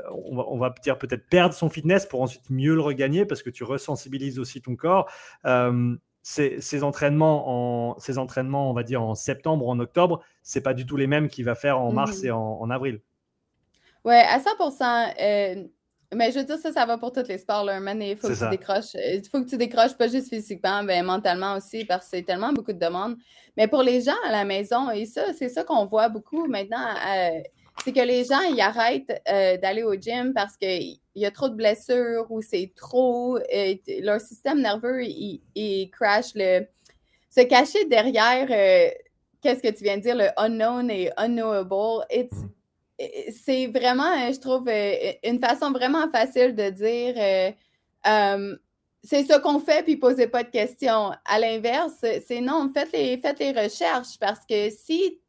on, va, dire peut-être perdre son fitness pour ensuite mieux le regagner parce que tu resensibilises aussi ton corps. Euh, ces, entraînements, en, ces entraînements, on va dire en septembre en octobre, c'est pas du tout les mêmes qu'il va faire en mars mhm. et en, avril. Oui, à 100% euh, Mais je veux dire, ça, ça va pour tous les sports. Là. il faut que tu décroches. Euh, il faut que tu décroches pas juste physiquement, mais mentalement aussi, parce que c'est tellement beaucoup de demandes. Mais pour les gens à la maison, et ça, c'est ça qu'on voit beaucoup maintenant. Euh, c'est que les gens, ils arrêtent euh, d'aller au gym parce qu'il y a trop de blessures ou c'est trop. Euh, leur système nerveux, il, crash. Le, se cacher derrière, euh, qu'est-ce que tu viens de dire, le unknown et unknowable, c'est vraiment, je trouve, une façon vraiment facile de dire c'est ça qu'on fait, puis posez pas de questions. À l'inverse, c'est non, faites les, faites les recherches parce que si,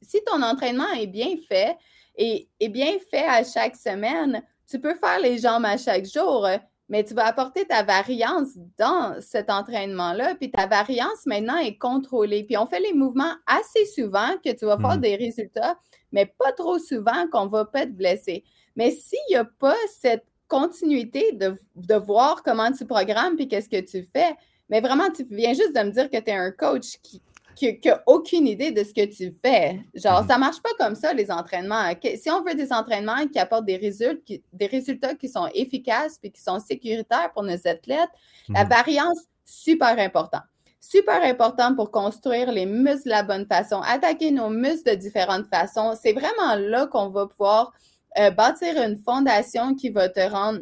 si ton entraînement est bien fait, et, bien fait à chaque semaine, tu peux faire les jambes à chaque jour, mais tu vas apporter ta variance dans cet entraînement-là, puis ta variance maintenant est contrôlée. Puis on fait les mouvements assez souvent que tu vas faire mmh. des résultats, mais pas trop souvent qu'on va pas te blesser. Mais s'il n'y a pas cette continuité de, de, voir comment tu programmes puis qu'est-ce que tu fais, mais vraiment, tu viens juste de me dire que tu es un coach qui, qui n'a aucune idée de ce que tu fais. Genre, mhm. ça ne marche pas comme ça, les entraînements. Si on veut des entraînements qui apportent des résultats, qui, des résultats qui sont efficaces et qui sont sécuritaires pour nos athlètes, la mhm. variance, super important. Super important pour construire les muscles de la bonne façon, attaquer nos muscles de différentes façons. C'est vraiment là qu'on va pouvoir euh, bâtir une fondation qui va te rendre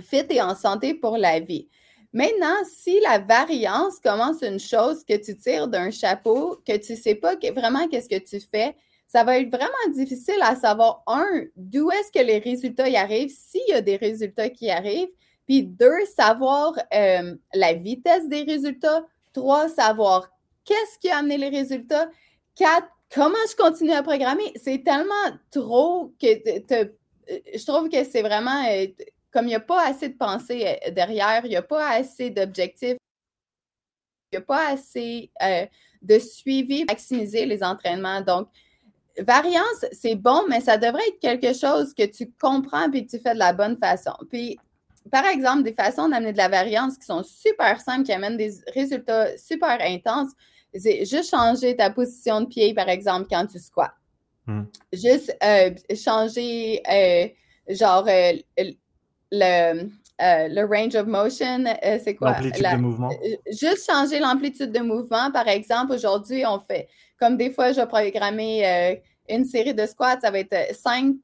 fit et en santé pour la vie. Maintenant, si la variance commence une chose que tu tires d'un chapeau, que tu ne sais pas vraiment qu'est-ce que tu fais, ça va être vraiment difficile à savoir, un, d'où est-ce que les résultats y arrivent, s'il y a des résultats qui arrivent, puis deux, savoir euh, la vitesse des résultats, trois, savoir qu'est-ce qui a amené les résultats, quatre, comment je continue à programmer. C'est tellement trop que je trouve que c'est vraiment euh, comme il n'y a pas assez de pensée euh, derrière, il n'y a pas assez d'objectifs, il n'y a pas assez euh, de suivi pour maximiser les entraînements. Donc, variance, c'est bon, mais ça devrait être quelque chose que tu comprends et que tu fais de la bonne façon. Puis, par exemple, des façons d'amener de la variance qui sont super simples, qui amènent des résultats super intenses, c'est juste changer ta position de pied, par exemple, quand tu squats. Hmm. Juste euh, changer, genre, le, euh, le range of motion, euh, c'est quoi? L'amplitude de mouvement. Euh, juste changer l'amplitude de mouvement. Par exemple, aujourd'hui, on fait, comme des fois, je vais programmer une série de squats, ça va être 5,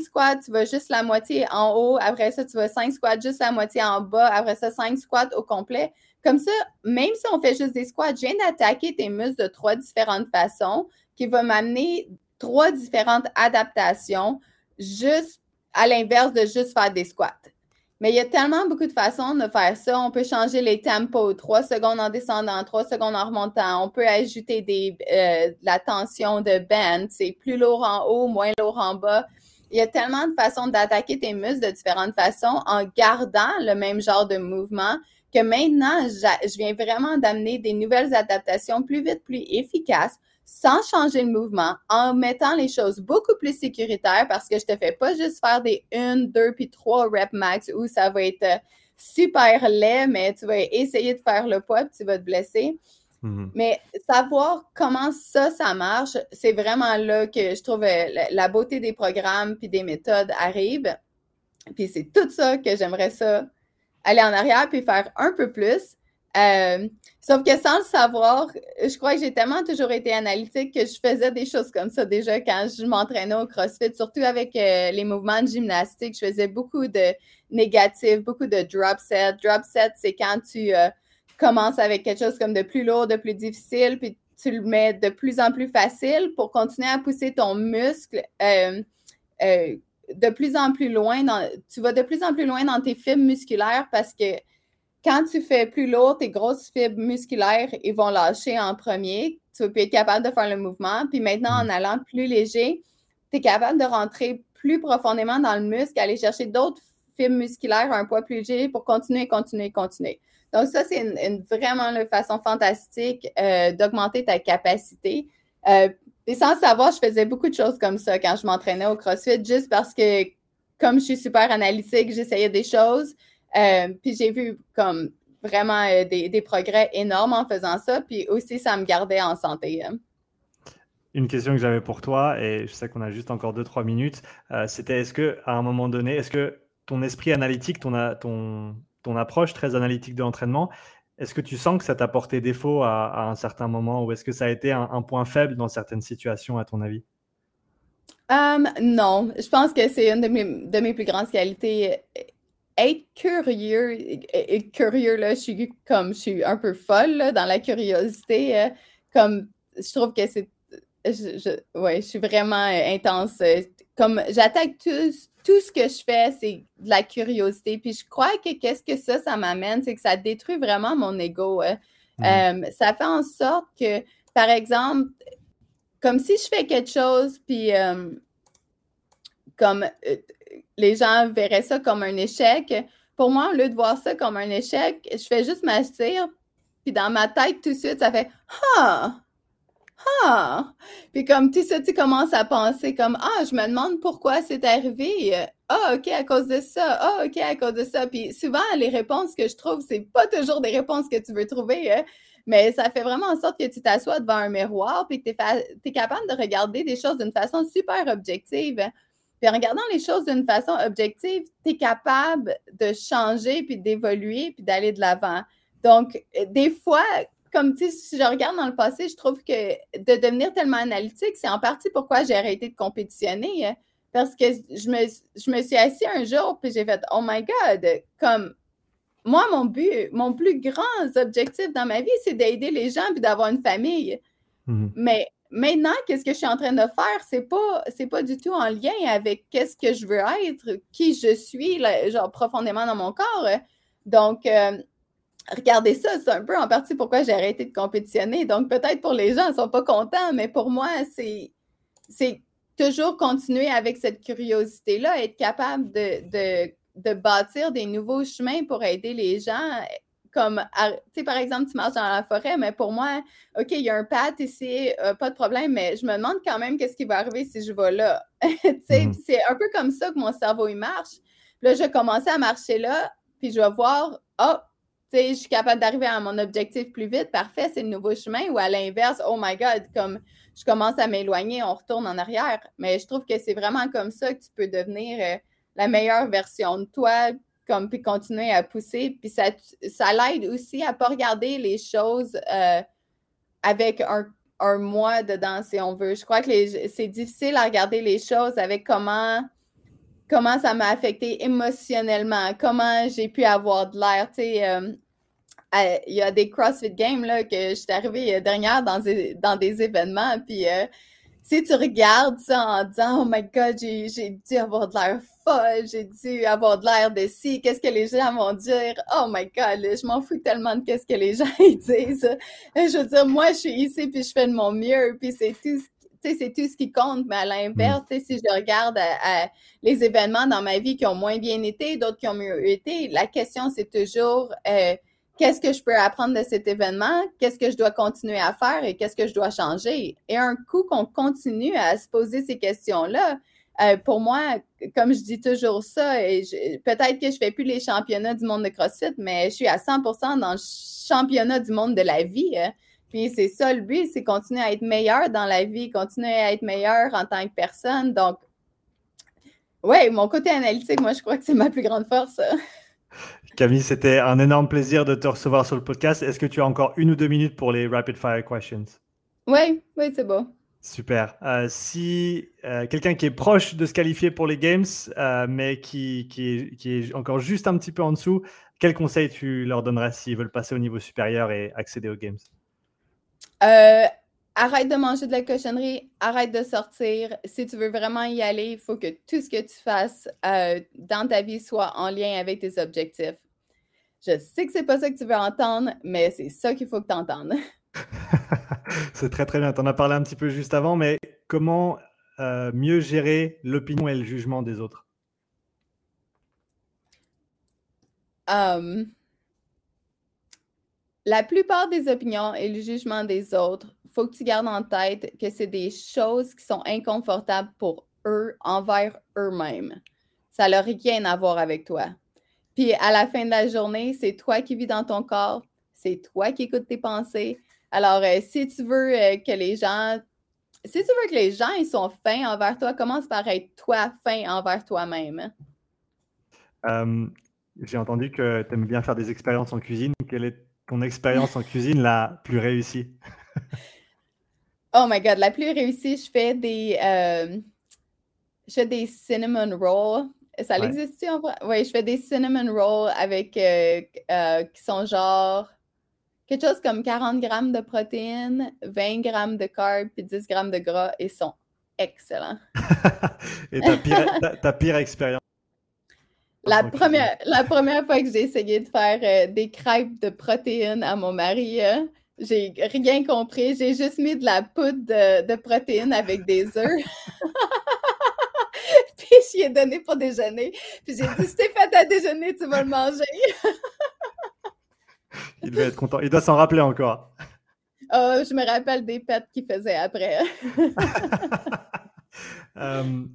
squats, tu vas juste la moitié en haut. Après ça, tu vas 5 squats, juste la moitié en bas. Après ça, 5 squats au complet. Comme ça, même si on fait juste des squats, je viens d'attaquer tes muscles de trois différentes façons qui va m'amener trois différentes adaptations juste à l'inverse de juste faire des squats. Mais il y a tellement beaucoup de façons de faire ça. On peut changer les tempos, trois secondes en descendant, trois secondes en remontant. On peut ajouter des, euh, la tension de band. C'est plus lourd en haut, moins lourd en bas. Il y a tellement de façons d'attaquer tes muscles de différentes façons en gardant le même genre de mouvement que maintenant, je viens vraiment d'amener des nouvelles adaptations plus vite, plus efficaces sans changer le mouvement, en mettant les choses beaucoup plus sécuritaires parce que je te fais pas juste faire des 1, 2 puis 3 reps max où ça va être euh, super laid, mais tu vas essayer de faire le poids puis tu vas te blesser. Mm-hmm. Mais savoir comment ça, ça marche, c'est vraiment là que je trouve euh, la beauté des programmes puis des méthodes arrive. Puis c'est tout ça que j'aimerais ça aller en arrière puis faire un peu plus. Euh, sauf que sans le savoir, je crois que j'ai tellement toujours été analytique que je faisais des choses comme ça déjà quand je m'entraînais au CrossFit, surtout avec euh, les mouvements de gymnastique. Je faisais beaucoup de négatifs, beaucoup de drop set. Drop set, c'est quand tu euh, commences avec quelque chose comme de plus lourd, de plus difficile, puis tu le mets de plus en plus facile pour continuer à pousser ton muscle de plus en plus loin. Dans, tu vas de plus en plus loin dans tes fibres musculaires parce que quand tu fais plus lourd, tes grosses fibres musculaires, ils vont lâcher en premier. Tu vas plus être capable de faire le mouvement. Puis maintenant, en mm. allant plus léger, tu es capable de rentrer plus profondément dans le muscle, aller chercher d'autres fibres musculaires à un poids plus léger pour continuer, continuer, continuer. Donc, ça, c'est une, vraiment une façon fantastique euh, d'augmenter ta capacité. Euh, et sans savoir, je faisais beaucoup de choses comme ça quand je m'entraînais au CrossFit, juste parce que, comme je suis super analytique, j'essayais des choses. Euh, puis j'ai vu comme vraiment euh, des, progrès énormes en faisant ça. Puis aussi, ça me gardait en santé. Hein. Une question que j'avais pour toi, et je sais qu'on a juste encore 2-3 minutes, euh, c'était est-ce que à un moment donné, est-ce que ton esprit analytique, ton, ton, ton approche très analytique de l'entraînement, est-ce que tu sens que ça t'a porté défaut à, un certain moment ou est-ce que ça a été un, point faible dans certaines situations, à ton avis? non, je pense que c'est une de mes, de mes, plus grandes qualités être curieux, et, curieux, là, je suis comme, je suis un peu folle dans la curiosité. Euh, comme, je trouve que c'est, je, ouais, je suis vraiment euh, intense. Euh, comme, j'attaque tout, tout ce que je fais, c'est de la curiosité. Puis je crois que qu'est-ce que ça, ça m'amène, c'est que ça détruit vraiment mon ego. Mmh. ça fait en sorte que, par exemple, comme si je fais quelque chose, puis comme les gens verraient ça comme un échec. Pour moi, au lieu de voir ça comme un échec, je fais juste m'asseoir, puis dans ma tête, tout de suite, ça fait Ah! Ah! Puis comme tout ça, tu commences à penser comme Ah, je me demande pourquoi c'est arrivé. Ah, OK, à cause de ça. Ah, OK, à cause de ça. Puis souvent, les réponses que je trouve, c'est pas toujours des réponses que tu veux trouver. Hein. Mais ça fait vraiment en sorte que tu t'assois devant un miroir puis que tu es, capable de regarder des choses d'une façon super objective. Puis en regardant les choses d'une façon objective, tu es capable de changer puis d'évoluer puis d'aller de l'avant. Donc, des fois, comme tu si je regarde dans le passé, je trouve que de devenir tellement analytique, c'est en partie pourquoi j'ai arrêté de compétitionner. Hein. Parce que je me, je me suis assis un jour puis j'ai fait Oh my God, comme moi, mon but, mon plus grand objectif dans ma vie, c'est d'aider les gens et d'avoir une famille. Mhm. Mais maintenant, qu'est-ce que je suis en train de faire? C'est pas, pas du tout en lien avec qu'est-ce que je veux être, qui je suis, genre profondément dans mon corps. Donc, euh, regardez ça, c'est un peu en partie pourquoi j'ai arrêté de compétitionner. Donc, peut-être pour les gens, ils ne sont pas contents, mais pour moi, c'est, toujours continuer avec cette curiosité-là, être capable de bâtir des nouveaux chemins pour aider les gens. Comme, tu sais, par exemple, tu marches dans la forêt, mais pour moi, OK, il y a un path ici, euh, pas de problème, mais je me demande quand même qu'est-ce qui va arriver si je vais là. Mm-hmm. C'est un peu comme ça que mon cerveau, il marche. Puis là, je vais commencer à marcher là, puis je vais voir, oh, tu sais, je suis capable d'arriver à mon objectif plus vite, parfait, c'est le nouveau chemin, ou à l'inverse, oh my God, comme je commence à m'éloigner, on retourne en arrière. Mais je trouve que c'est vraiment comme ça que tu peux devenir... Euh, la meilleure version de toi, comme puis continuer à pousser. Puis ça, ça l'aide aussi à ne pas regarder les choses euh, avec un, un moi dedans, si on veut. Je crois que c'est difficile à regarder les choses avec comment, comment ça m'a affecté émotionnellement, comment j'ai pu avoir de l'air. Sais, euh, il y a des CrossFit Games là, que je suis arrivée dernière dans des, dans des événements, puis euh, si tu regardes ça en disant Oh my God, j'ai dû avoir de l'air folle, j'ai dû avoir de l'air de si, qu'est-ce que les gens vont dire? Oh my God, je m'en fous tellement de qu'est-ce que les gens disent. Je veux dire, moi, je suis ici puis je fais de mon mieux, puis c'est tout c'est tout ce qui compte, mais à l'inverse, mm. si je regarde les événements dans ma vie qui ont moins bien été, d'autres qui ont mieux été, la question, c'est toujours euh, qu'est-ce que je peux apprendre de cet événement, qu'est-ce que je dois continuer à faire et qu'est-ce que je dois changer? Et un coup qu'on continue à se poser ces questions-là, euh, pour moi, comme je dis toujours ça, peut-être que je ne fais plus les championnats du monde de CrossFit, mais je suis à 100% dans le championnat du monde de la vie. Hein. Puis c'est ça le but, c'est continuer à être meilleur dans la vie, continuer à être meilleur en tant que personne. Donc, oui, mon côté analytique, moi, je crois que c'est ma plus grande force. Camille, c'était un énorme plaisir de te recevoir sur le podcast. Est-ce que tu as encore une ou deux minutes pour les rapid fire questions? Oui, oui, c'est bon. Super. Euh, si euh, quelqu'un qui est proche de se qualifier pour les Games, euh, mais qui, qui, est, encore juste un petit peu en dessous, quel conseil tu leur donnerais s'ils veulent passer au niveau supérieur et accéder aux Games? Arrête de manger de la cochonnerie, arrête de sortir. Si tu veux vraiment y aller, il faut que tout ce que tu fasses dans ta vie soit en lien avec tes objectifs. Je sais que c'est pas ça que tu veux entendre, mais c'est ça qu'il faut que tu entendes. c'est très très bien. Tu en as parlé un petit peu juste avant, mais comment euh, mieux gérer l'opinion et le jugement des autres? Hum. La plupart des opinions et le jugement des autres, faut que tu gardes en tête que c'est des choses qui sont inconfortables pour eux envers eux-mêmes. Ça n'a rien à voir avec toi. Puis à la fin de la journée, c'est toi qui vis dans ton corps, c'est toi qui écoutes tes pensées, alors, euh, si tu veux euh, que les gens, si tu veux que les gens ils sont fins envers toi, commence par être toi fin envers toi-même. Euh, j'ai entendu que tu aimes bien faire des expériences en cuisine. Quelle est ton expérience en cuisine la plus réussie? oh my god, la plus réussie, je fais des, je fais des cinnamon rolls. Ça existe en vrai? Oui, je fais des cinnamon rolls avec qui sont genre quelque chose comme 40 grammes de protéines, 20 grammes de carbs puis 10 grammes de gras et sont excellents. et ta pire, ta, pire expérience? La première, la première fois que j'ai essayé de faire euh, des crêpes de protéines à mon mari, euh, j'ai rien compris. J'ai juste mis de la poudre de, de protéines avec des œufs. j'y ai donné pour déjeuner. Puis j'ai dit, t'es fait à déjeuner, tu vas le manger. il devait être content. Il doit s'en rappeler encore. Oh, je me rappelle des pets qu'il faisait après. Euh,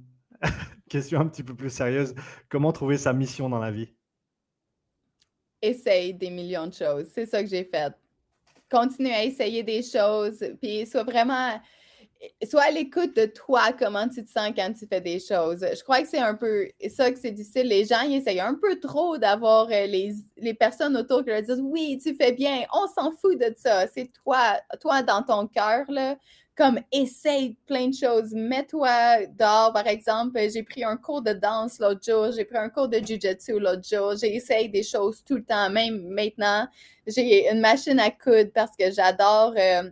question un petit peu plus sérieuse. Comment trouver sa mission dans la vie? Essaye des millions de choses. C'est ça que j'ai fait. Continue à essayer des choses, puis sois vraiment sois à l'écoute de toi, comment tu te sens quand tu fais des choses. Je crois que c'est un peu ça que c'est difficile. Les gens, ils essayent un peu trop d'avoir euh, les, les, personnes autour qui leur disent Oui, tu fais bien, on s'en fout de ça. C'est toi, toi dans ton cœur, là. Comme essaye plein de choses. Mets-toi dehors, par exemple. J'ai pris un cours de danse l'autre jour, j'ai pris un cours de jujitsu l'autre jour. J'essaye des choses tout le temps, même maintenant. J'ai une machine à coudre parce que j'adore. Euh,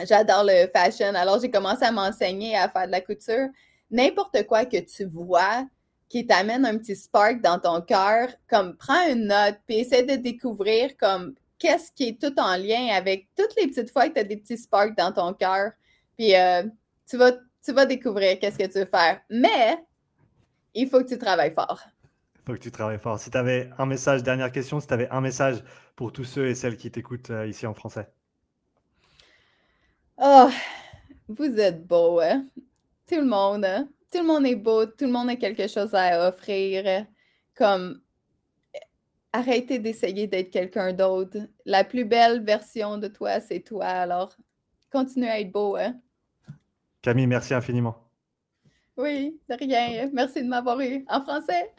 J'adore le fashion. Alors, j'ai commencé à m'enseigner à faire de la couture. N'importe quoi que tu vois qui t'amène un petit spark dans ton cœur, comme prends une note, puis essaie de découvrir comme qu'est-ce qui est tout en lien avec toutes les petites fois que tu as des petits sparks dans ton cœur. Puis euh, tu, vas, tu vas découvrir qu'est-ce que tu veux faire. Mais il faut que tu travailles fort. Il faut que tu travailles fort. Si tu avais un message, dernière question, si tu avais un message pour tous ceux et celles qui t'écoutent euh, ici en français. Oh, vous êtes beau, hein? Tout le monde, hein? Tout le monde est beau, tout le monde a quelque chose à offrir. Comme, arrêtez d'essayer d'être quelqu'un d'autre. La plus belle version de toi, c'est toi. Alors, continue à être beau, hein? Camille, merci infiniment. Oui, de rien. Merci de m'avoir eu en français.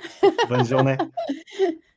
Bonne journée.